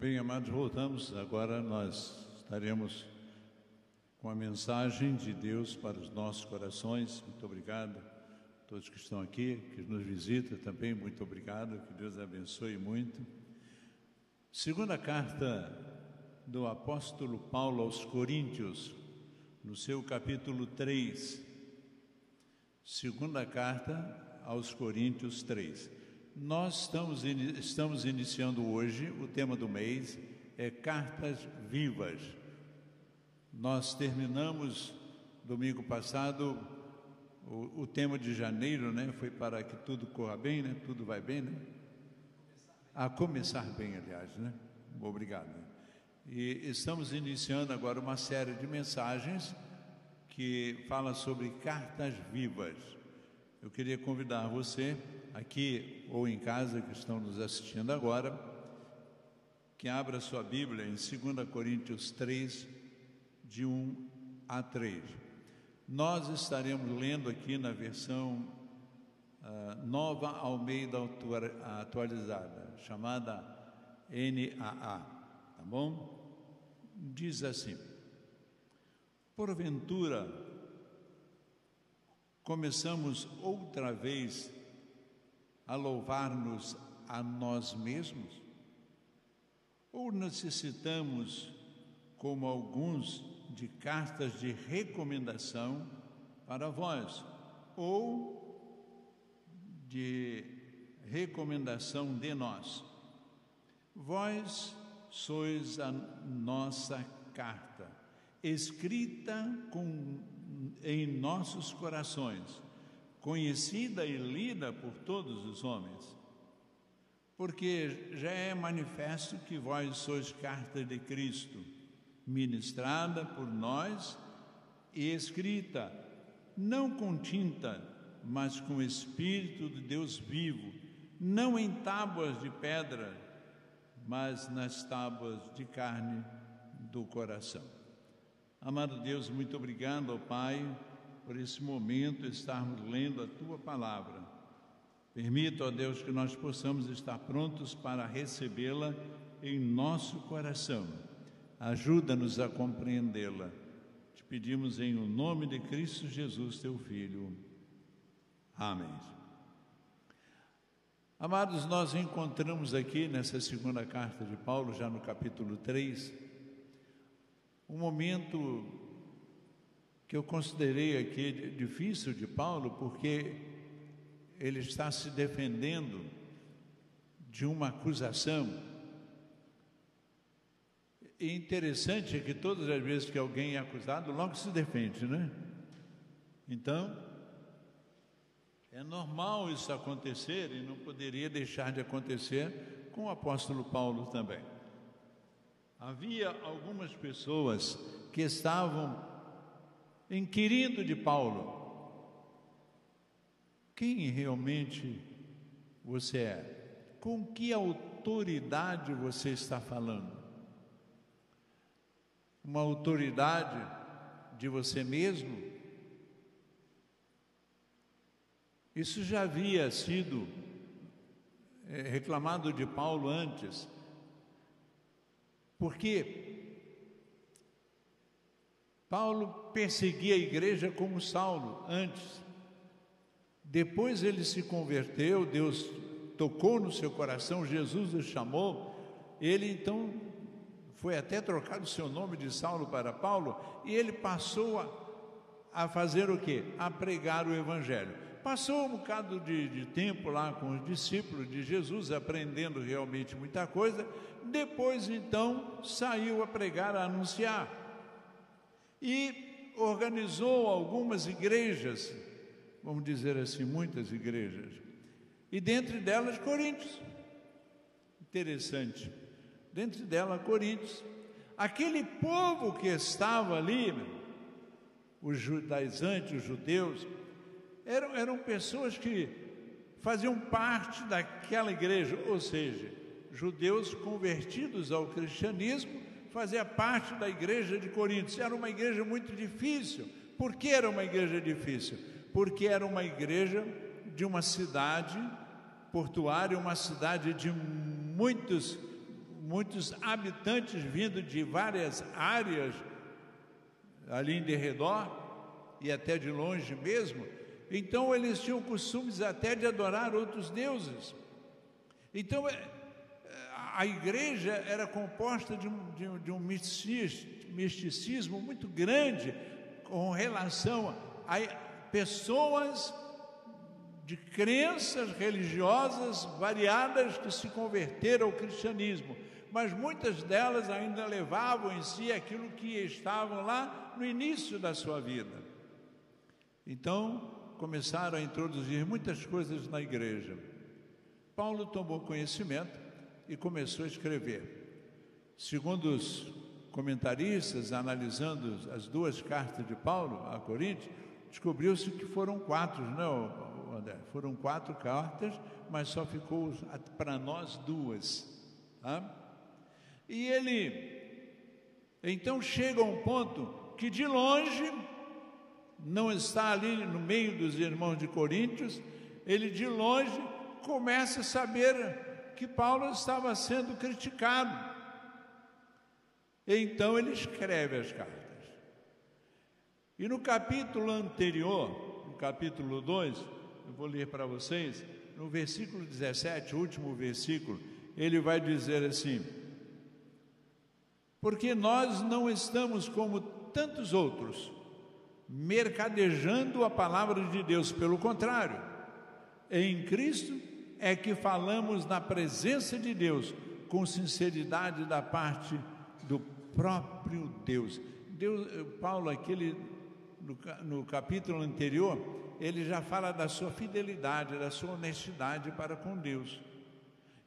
Bem, amados, voltamos. Agora nós estaremos com a mensagem de Deus para os nossos corações. Muito obrigado a todos que estão aqui, que nos visitam também. Muito obrigado. Que Deus abençoe muito. Segunda carta do apóstolo Paulo aos Coríntios, no seu capítulo 3. Segunda carta aos Coríntios 3. Nós estamos, estamos iniciando hoje, o tema do mês é Cartas Vivas. Nós terminamos domingo passado o, o, tema de janeiro, né? Foi para que tudo corra bem, né? Tudo vai bem, né? A começar bem, aliás, né? Obrigado. E estamos iniciando agora uma série de mensagens que fala sobre cartas vivas. Eu queria convidar você aqui ou em casa que estão nos assistindo agora, que abra sua Bíblia em 2 Coríntios 3, de 1 a 3. Nós estaremos lendo aqui na versão uh, nova Almeida atualizada, chamada NAA, tá bom? Diz assim: Porventura, começamos outra vez a louvar-nos a nós mesmos? Ou necessitamos, como alguns, de cartas de recomendação para vós, ou de recomendação de nós? Vós sois a nossa carta, escrita com, em nossos corações conhecida e lida por todos os homens. Porque já é manifesto que vós sois carta de Cristo, ministrada por nós e escrita, não com tinta, mas com o Espírito de Deus vivo, não em tábuas de pedra, mas nas tábuas de carne do coração. Amado Deus, muito obrigado, ó Pai por esse momento estarmos lendo a tua palavra. Permita, ó Deus, que nós possamos estar prontos para recebê-la em nosso coração. Ajuda-nos a compreendê-la. Te pedimos em o nome de Cristo Jesus, teu Filho. Amém. Amados, nós encontramos aqui nessa segunda carta de Paulo, já no capítulo 3, um momento que eu considerei aqui difícil de Paulo, porque ele está se defendendo de uma acusação. E interessante é que todas as vezes que alguém é acusado, logo se defende, né? Então, é normal isso acontecer e não poderia deixar de acontecer com o apóstolo Paulo também. Havia algumas pessoas que estavam inquirindo de Paulo: quem realmente você é? Com que autoridade você está falando? Uma autoridade de você mesmo? Isso já havia sido é, reclamado de Paulo antes, porque Paulo perseguia a igreja como Saulo antes. Depois ele se converteu, Deus tocou no seu coração, Jesus o chamou. Ele então foi até trocado o seu nome de Saulo para Paulo e ele passou a, a fazer o que? A pregar o evangelho. Passou um bocado de, de tempo lá com os discípulos de Jesus, aprendendo realmente muita coisa. Depois então saiu a pregar, a anunciar e organizou algumas igrejas, vamos dizer assim, muitas igrejas, e dentre delas Coríntios. Interessante. Dentre delas Coríntios. Aquele povo que estava ali, os judaizantes, os judeus, eram, eram pessoas que faziam parte daquela igreja, ou seja, judeus convertidos ao cristianismo fazia parte da igreja de Coríntios. Era uma igreja muito difícil. Por que era uma igreja difícil? Porque era uma igreja de uma cidade portuária, uma cidade de muitos, muitos habitantes vindo de várias áreas ali em derredor e até de longe mesmo. Então eles tinham costumes até de adorar outros deuses. Então é, a igreja era composta de um, de, de um misticismo muito grande com relação a pessoas de crenças religiosas variadas que se converteram ao cristianismo, mas muitas delas ainda levavam em si aquilo que estavam lá no início da sua vida. Então, começaram a introduzir muitas coisas na igreja. Paulo tomou conhecimento e começou a escrever. Segundo os comentaristas, analisando as duas cartas de Paulo a Coríntios, descobriu-se que foram quatro, não, né, André? Foram quatro cartas, mas só ficou para nós duas. Tá? E ele, então chega a um ponto que de longe, não está ali no meio dos irmãos de Coríntios, ele de longe começa a saber que Paulo estava sendo criticado. Então ele escreve as cartas. E no capítulo anterior, no capítulo 2, eu vou ler para vocês, no versículo 17, último versículo, ele vai dizer assim: Porque nós não estamos como tantos outros, mercadejando a palavra de Deus, pelo contrário, em Cristo é que falamos na presença de Deus, com sinceridade da parte do próprio Deus. Deus Paulo, aquele, no, no capítulo anterior, ele já fala da sua fidelidade, da sua honestidade para com Deus.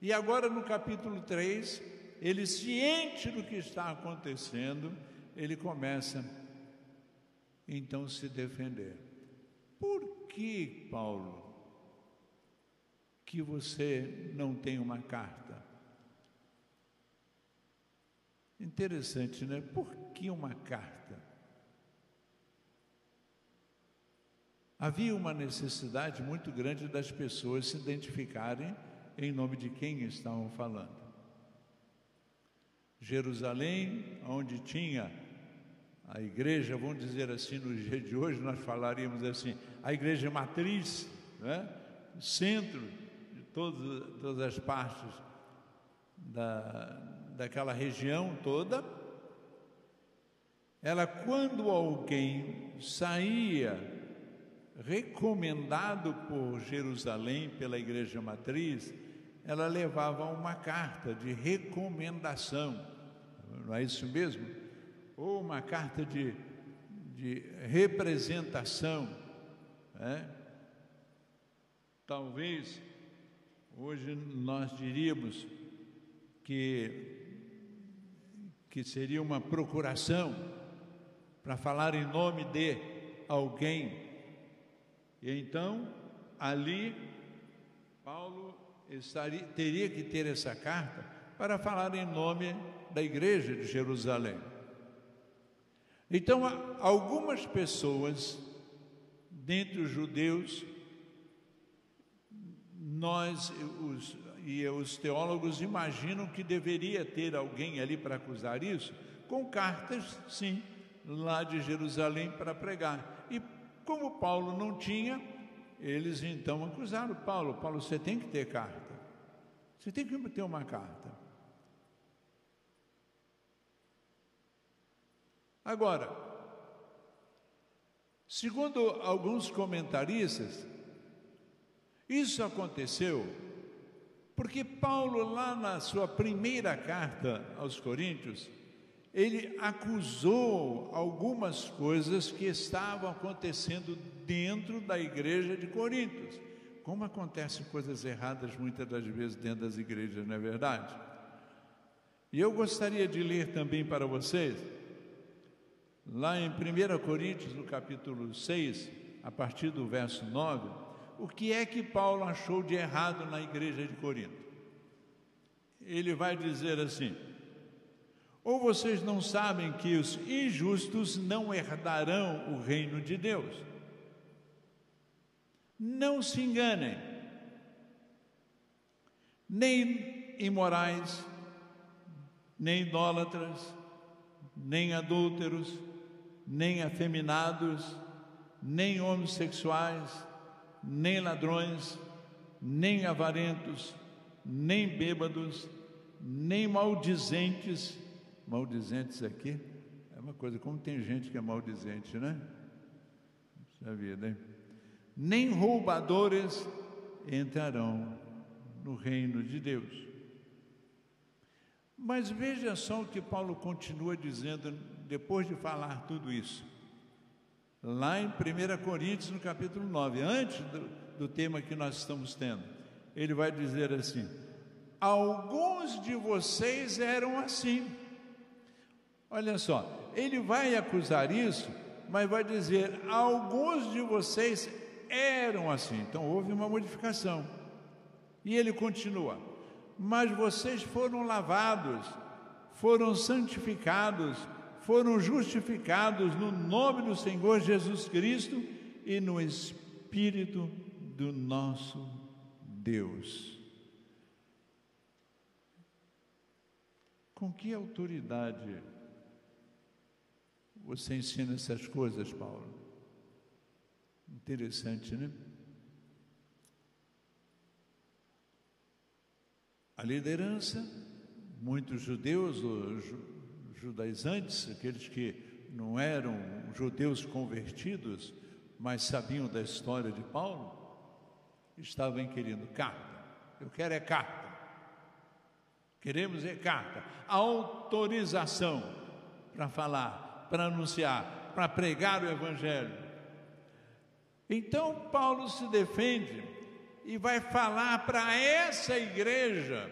E agora no capítulo 3, ele ciente do que está acontecendo, ele começa então se defender. Por que, Paulo, que você não tem uma carta. Interessante, né? Por que uma carta? Havia uma necessidade muito grande das pessoas se identificarem em nome de quem estavam falando. Jerusalém, onde tinha a igreja, vamos dizer assim, no dia de hoje nós falaríamos assim, a igreja matriz, né? centro todas, todas as partes da, daquela região toda, ela, quando alguém saía recomendado por Jerusalém, pela igreja matriz, ela levava uma carta de recomendação, não é isso mesmo? Ou uma carta de, de representação, né? talvez Hoje nós diríamos que, que seria uma procuração para falar em nome de alguém. E então, ali, Paulo estaria, teria que ter essa carta para falar em nome da igreja de Jerusalém. Então, algumas pessoas, dentre os judeus, nós os, e os teólogos imaginam que deveria ter alguém ali para acusar isso, com cartas, sim, lá de Jerusalém para pregar. E como Paulo não tinha, eles então acusaram Paulo: Paulo, você tem que ter carta, você tem que ter uma carta. Agora, segundo alguns comentaristas, isso aconteceu porque Paulo, lá na sua primeira carta aos Coríntios, ele acusou algumas coisas que estavam acontecendo dentro da igreja de Coríntios. Como acontecem coisas erradas muitas das vezes dentro das igrejas, não é verdade? E eu gostaria de ler também para vocês, lá em 1 Coríntios, no capítulo 6, a partir do verso 9 o que é que Paulo achou de errado na igreja de Corinto. Ele vai dizer assim: ou vocês não sabem que os injustos não herdarão o reino de Deus? Não se enganem, nem imorais, nem idólatras, nem adúlteros, nem afeminados, nem homossexuais, nem ladrões, nem avarentos, nem bêbados, nem maldizentes. Maldizentes aqui é uma coisa, como tem gente que é maldizente, né? Puxa vida, hein? Nem roubadores entrarão no reino de Deus. Mas veja só o que Paulo continua dizendo depois de falar tudo isso. Lá em 1 Coríntios, no capítulo 9, antes do, do tema que nós estamos tendo, ele vai dizer assim: Alguns de vocês eram assim. Olha só, ele vai acusar isso, mas vai dizer: alguns de vocês eram assim. Então houve uma modificação. E ele continua: Mas vocês foram lavados, foram santificados, foram justificados no nome do Senhor Jesus Cristo e no Espírito do nosso Deus. Com que autoridade você ensina essas coisas, Paulo? Interessante, né? A liderança, muitos judeus, judaizantes, aqueles que não eram judeus convertidos, mas sabiam da história de Paulo, estavam querendo carta. Eu quero é carta. Queremos é carta. Autorização para falar, para anunciar, para pregar o Evangelho. Então Paulo se defende e vai falar para essa igreja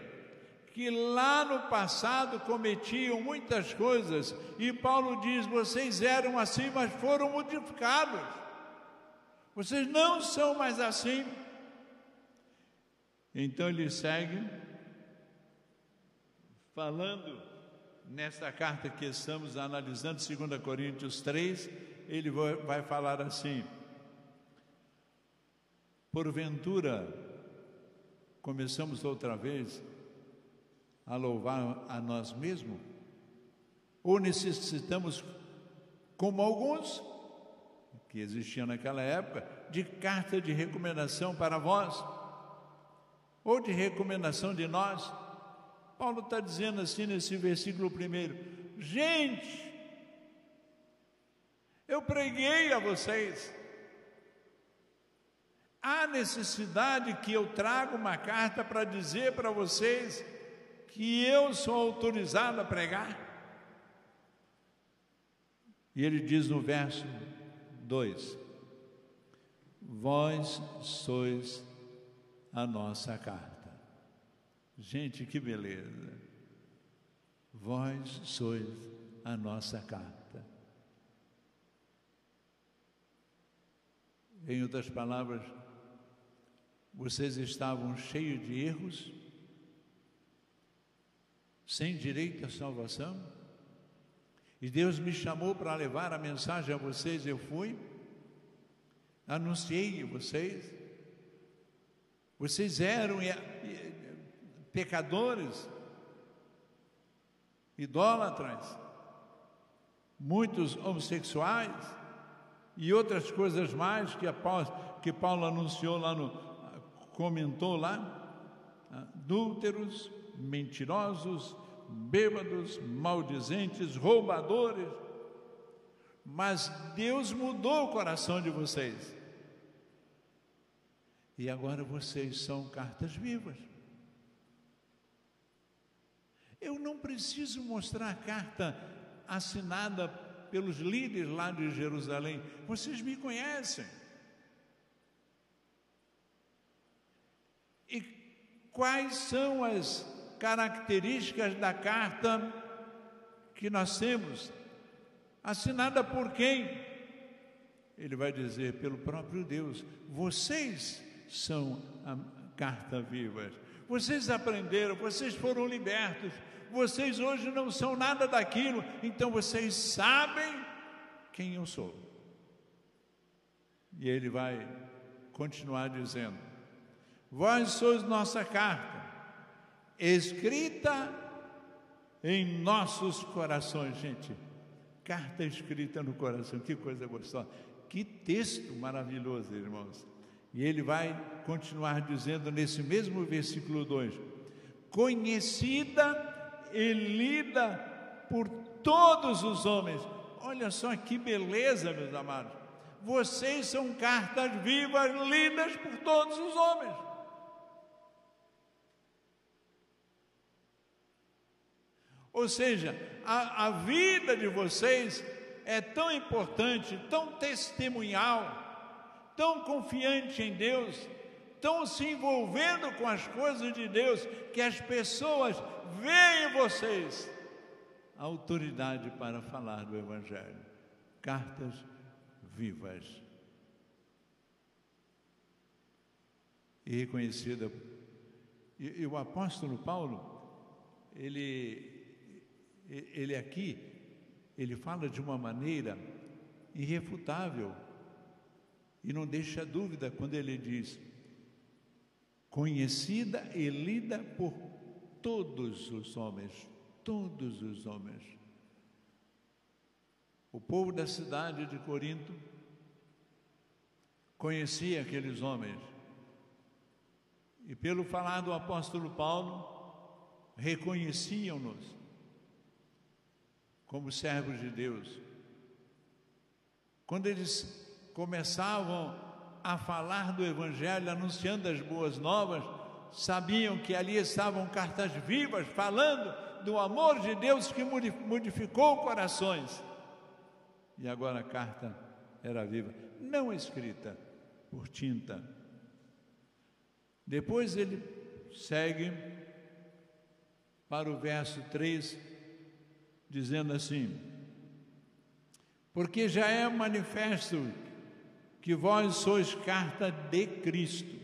que lá no passado cometiam muitas coisas, e Paulo diz: vocês eram assim, mas foram modificados. Vocês não são mais assim. Então ele segue falando nessa carta que estamos analisando, 2 Coríntios 3, ele vai falar assim: Porventura, começamos outra vez a louvar a nós mesmos? Ou necessitamos, como alguns que existiam naquela época, de carta de recomendação para vós? Ou de recomendação de nós? Paulo está dizendo assim nesse versículo primeiro: gente, eu preguei a vocês Há necessidade que eu traga uma carta para dizer para vocês que eu sou autorizado a pregar? E ele diz no verso 2: Vós sois a nossa carta. Gente, que beleza! Vós sois a nossa carta. Em outras palavras, vocês estavam cheios de erros, sem direito à salvação, e Deus me chamou para levar a mensagem a vocês, eu fui, anunciei vocês, vocês eram pecadores, idólatras, muitos homossexuais e outras coisas mais que, que Paulo anunciou lá no, comentou lá, adúlteros, mentirosos, bêbados, maldizentes, roubadores. Mas Deus mudou o coração de vocês. E agora vocês são cartas vivas. Eu não preciso mostrar a carta assinada pelos líderes lá de Jerusalém. Vocês me conhecem. E quais são as características da carta que nós temos? Assinada por quem? Ele vai dizer pelo próprio Deus: vocês são a carta viva. Vocês aprenderam, vocês foram libertos, vocês hoje não são nada daquilo, então vocês sabem quem eu sou. E ele vai continuar dizendo: Vós sois nossa carta, escrita em nossos corações, gente. Carta escrita no coração, que coisa gostosa. Que texto maravilhoso, irmãos. E ele vai continuar dizendo nesse mesmo versículo 2: Conhecida e lida por todos os homens. Olha só que beleza, meus amados. Vocês são cartas vivas lidas por todos os homens. Ou seja, a, a vida de vocês é tão importante, tão testemunhal, tão confiante em Deus, tão se envolvendo com as coisas de Deus, que as pessoas veem em vocês a autoridade para falar do Evangelho. Cartas vivas. E reconhecida. E, e o apóstolo Paulo, ele, ele aqui, ele fala de uma maneira irrefutável e não deixa dúvida quando ele diz: conhecida e lida por todos os homens, todos os homens. O povo da cidade de Corinto conhecia aqueles homens. E pelo falar do apóstolo Paulo, reconheciam-nos como servos de Deus. Quando eles começavam a falar do Evangelho, anunciando as boas novas, sabiam que ali estavam cartas vivas falando do amor de Deus que modificou corações. E agora a carta era viva, não escrita por tinta. Depois ele segue para o verso 3, dizendo assim: Porque já é manifesto que vós sois carta de Cristo,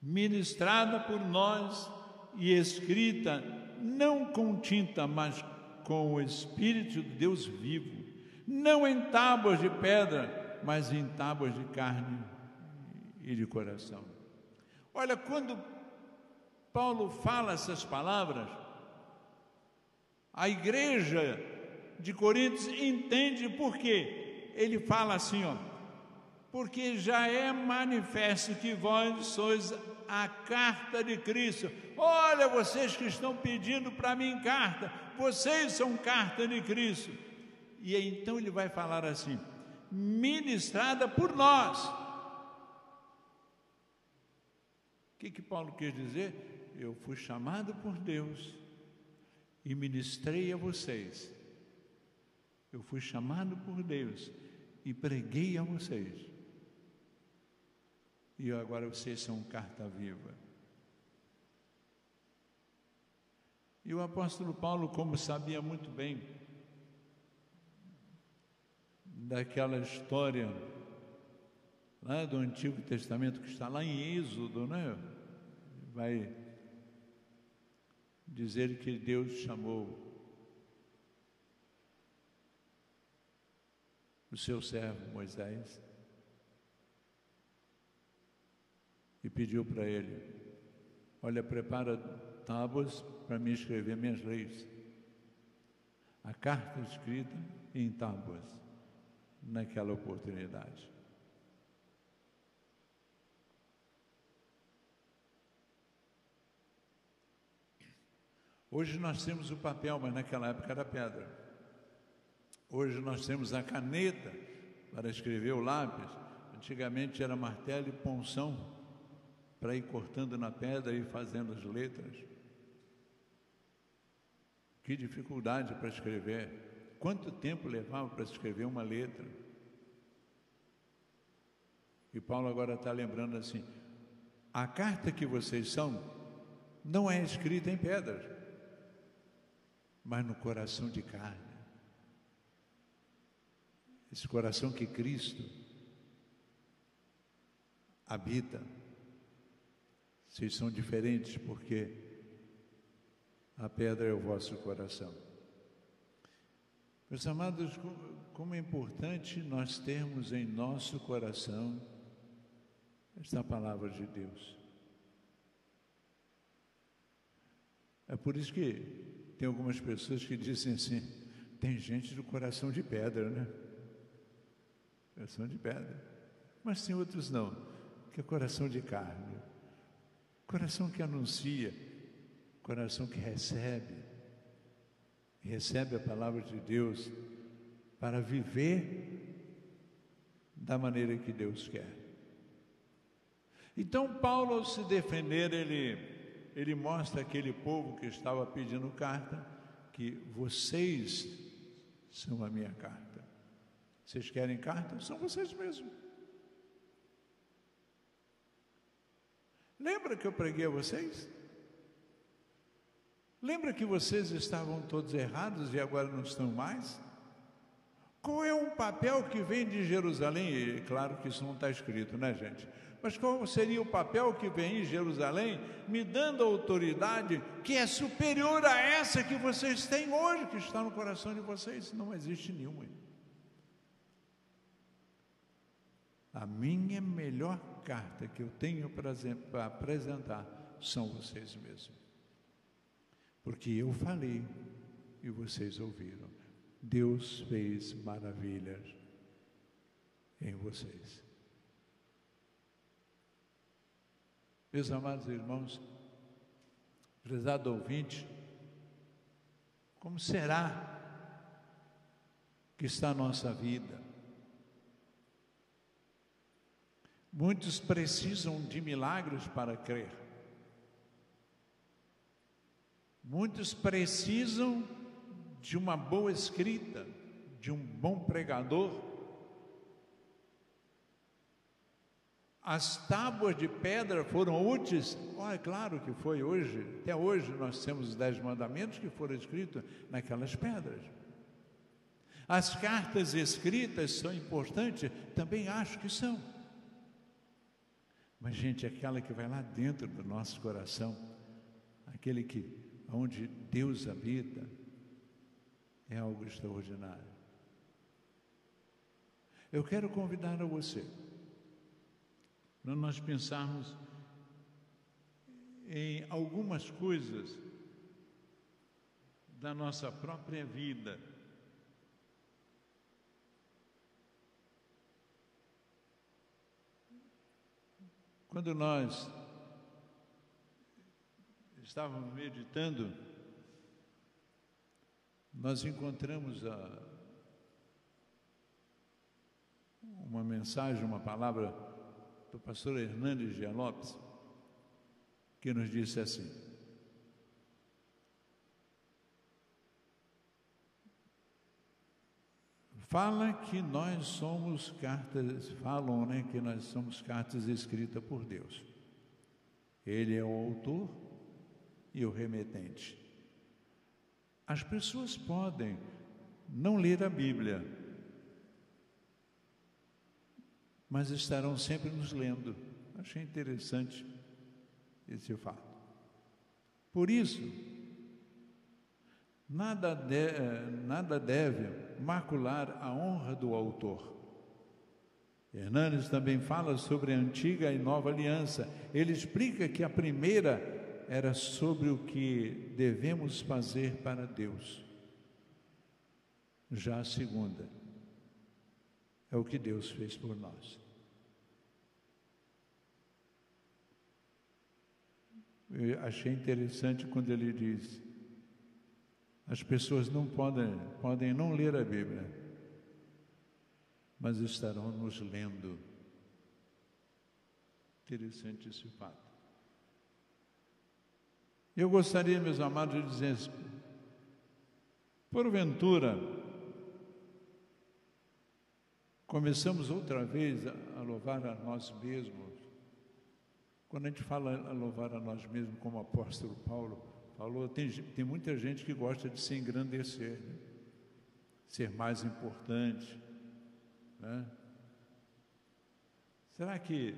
ministrada por nós e escrita não com tinta, mas com o Espírito de Deus vivo não em tábuas de pedra, mas em tábuas de carne e de coração. Olha, quando Paulo fala essas palavras, a igreja de Coríntios entende por quê. Ele fala assim, ó, porque já é manifesto que vós sois a carta de Cristo. Olha, vocês que estão pedindo para mim carta, vocês são carta de Cristo. E então ele vai falar assim: ministrada por nós. O que, que Paulo quer dizer? Eu fui chamado por Deus e ministrei a vocês. Eu fui chamado por Deus e preguei a vocês. E agora vocês são carta viva. E o apóstolo Paulo, como sabia muito bem, daquela história lá do Antigo Testamento que está lá em Êxodo, né? Vai dizer que Deus chamou o seu servo Moisés e pediu para ele: Olha, prepara tábuas para me escrever minhas leis. A carta escrita em tábuas naquela oportunidade. Hoje nós temos o papel, mas naquela época era pedra. Hoje nós temos a caneta para escrever o lápis. Antigamente era martelo e ponção para ir cortando na pedra e fazendo as letras. Que dificuldade para escrever. Quanto tempo levava para escrever uma letra? E Paulo agora está lembrando assim: a carta que vocês são não é escrita em pedras, mas no coração de carne. Esse coração que Cristo habita. Vocês são diferentes porque a pedra é o vosso coração. Meus amados, como é importante nós termos em nosso coração esta palavra de Deus. É por isso que tem algumas pessoas que dizem assim: tem gente do coração de pedra, né? Coração de pedra. Mas tem outros não, que é coração de carne. Coração que anuncia, coração que recebe, recebe a palavra de Deus para viver da maneira que Deus quer. Então, Paulo, ao se defender, ele, ele mostra aquele povo que estava pedindo carta que vocês são a minha carta. Vocês querem carta? São vocês mesmos. Lembra que eu preguei a vocês? Lembra que vocês estavam todos errados e agora não estão mais? Qual é um papel que vem de Jerusalém? E, claro que isso não está escrito, né, gente? Mas qual seria o papel que vem em Jerusalém, me dando autoridade que é superior a essa que vocês têm hoje, que está no coração de vocês? Não existe nenhuma. A minha melhor carta que eu tenho para apresentar são vocês mesmos. Porque eu falei e vocês ouviram. Deus fez maravilhas em vocês. Meus amados irmãos, prezado ouvinte, como será que está a nossa vida? Muitos precisam de milagres para crer. Muitos precisam de uma boa escrita, de um bom pregador. As tábuas de pedra foram úteis? Oh, é claro que foi hoje. Até hoje nós temos os dez mandamentos que foram escritos naquelas pedras. As cartas escritas são importantes? Também acho que são. Mas, gente, aquela que vai lá dentro do nosso coração, aquele que, onde Deus habita, é algo extraordinário. Eu quero convidar a você, para nós pensarmos em algumas coisas da nossa própria vida Quando nós estávamos meditando, nós encontramos a, uma mensagem, uma palavra do pastor Hernandes de Lopes, que nos disse assim: Fala que nós somos cartas, falam né, que nós somos cartas escritas por Deus. Ele é o autor e o remetente. As pessoas podem não ler a Bíblia, mas estarão sempre nos lendo. Achei interessante esse fato. Por isso, nada, de, eh, nada deve macular a honra do autor. Hernandes também fala sobre a antiga e nova aliança. Ele explica que a primeira era sobre o que devemos fazer para Deus. Já a segunda é o que Deus fez por nós. Eu achei interessante quando ele diz: as pessoas não podem, podem não ler a Bíblia, mas estarão nos lendo. Interessante esse fato. Eu gostaria, meus amados, de dizer, porventura, começamos outra vez a louvar a nós mesmos. Quando a gente fala a louvar a nós mesmos, como o apóstolo Paulo, falou, tem, tem muita gente que gosta de se engrandecer, né? ser mais importante. Né? Será que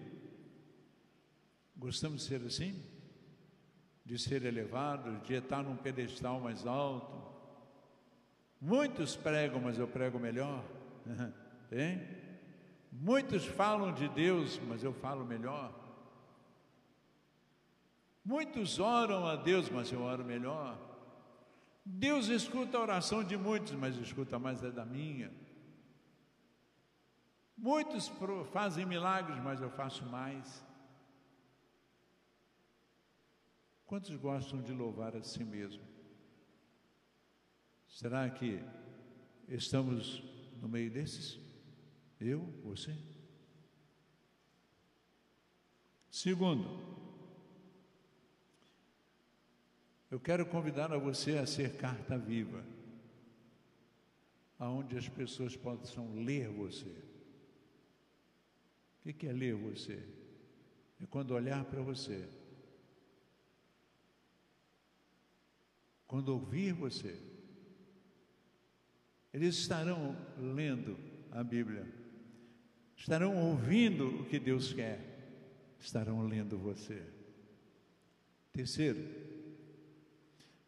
gostamos de ser assim? De ser elevados, de estar num pedestal mais alto? Muitos pregam, mas eu prego melhor. Tem? Muitos falam de Deus, mas eu falo melhor. Muitos oram a Deus, mas eu oro melhor. Deus escuta a oração de muitos, mas escuta mais a da minha. Muitos fazem milagres, mas eu faço mais. Quantos gostam de louvar a si mesmo? Será que estamos no meio desses? Eu, você? Segundo, eu quero convidar a você a ser carta viva, aonde as pessoas possam ler você. O que é ler você? É quando olhar para você, quando ouvir você, eles estarão lendo a Bíblia, estarão ouvindo o que Deus quer, estarão lendo você. Terceiro,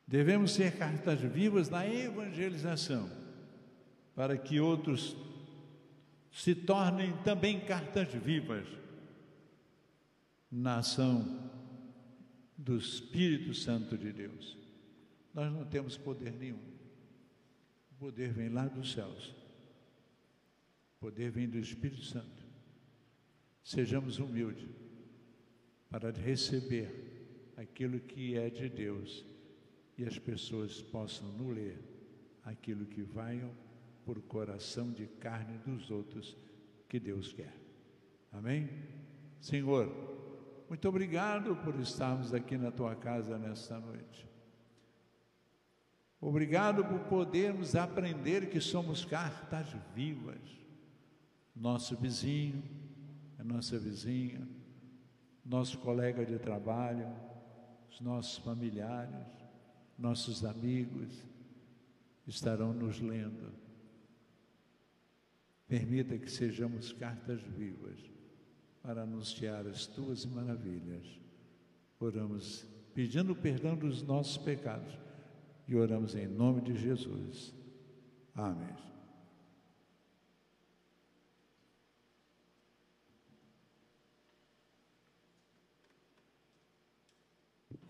devemos ser cartas vivas na evangelização, para que outros se tornem também cartas vivas na ação do Espírito Santo de Deus. Nós não temos poder nenhum. O poder vem lá dos céus. O poder vem do Espírito Santo. Sejamos humildes para receber aquilo que é de Deus e as pessoas possam no ler aquilo que vai por coração de carne dos outros que Deus quer. Amém? Senhor, muito obrigado por estarmos aqui na tua casa nesta noite. Obrigado por podermos aprender que somos cartas vivas. Nosso vizinho, a nossa vizinha, nosso colega de trabalho, os nossos familiares, nossos amigos estarão nos lendo Permita que sejamos cartas vivas para anunciar as tuas maravilhas. Oramos pedindo perdão dos nossos pecados e oramos em nome de Jesus. Amém.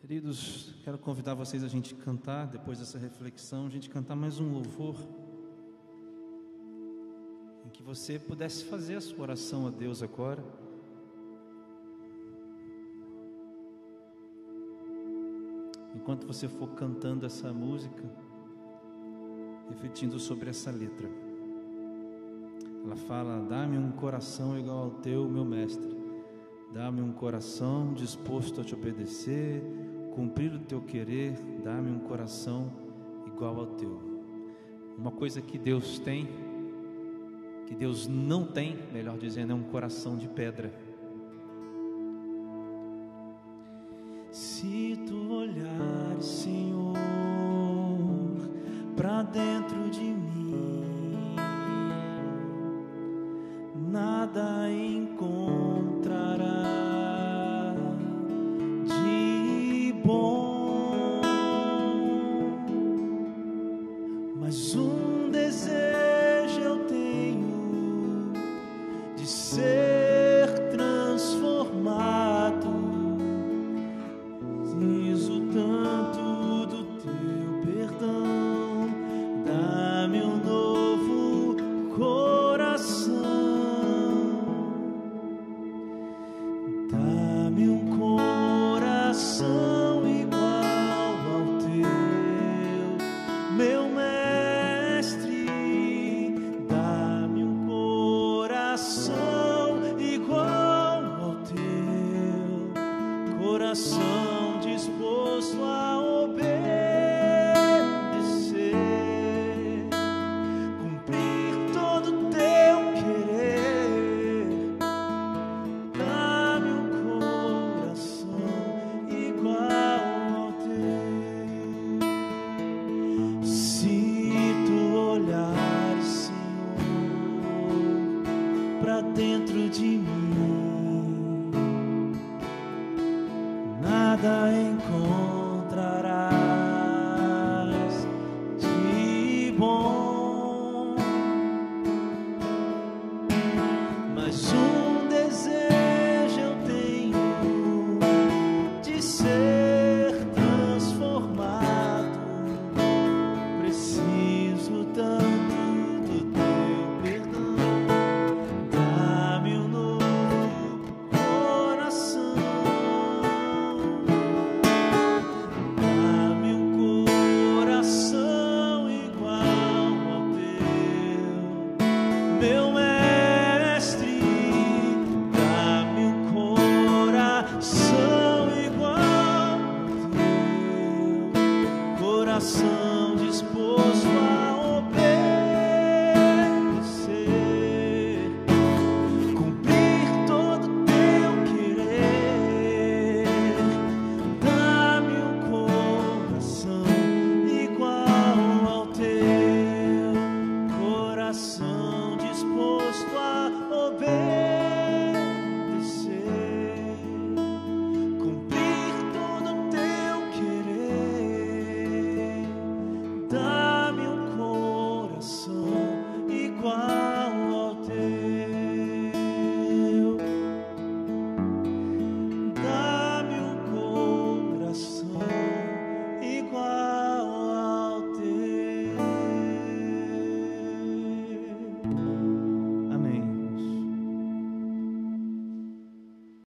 Queridos, quero convidar vocês a gente cantar, depois dessa reflexão, a gente cantar mais um louvor em que você pudesse fazer a sua oração a Deus agora. Enquanto você for cantando essa música, refletindo sobre essa letra. Ela fala: Dá-me um coração igual ao teu, meu mestre. Dá-me um coração disposto a te obedecer, cumprir o teu querer. Dá-me um coração igual ao teu. Uma coisa que Deus tem que Deus não tem, melhor dizendo, é um coração de pedra. Se tu olhar, Senhor,